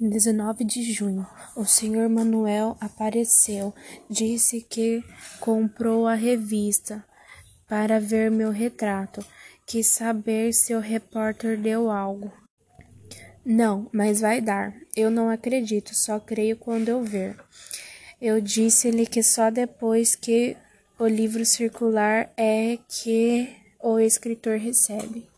19 de junho, o Sr. Manuel apareceu. Disse que comprou a revista para ver meu retrato. Quis saber se o repórter deu algo. Não, mas vai dar. Eu não acredito, só creio quando eu ver. Eu disse-lhe que só depois que o livro circular é que o escritor recebe.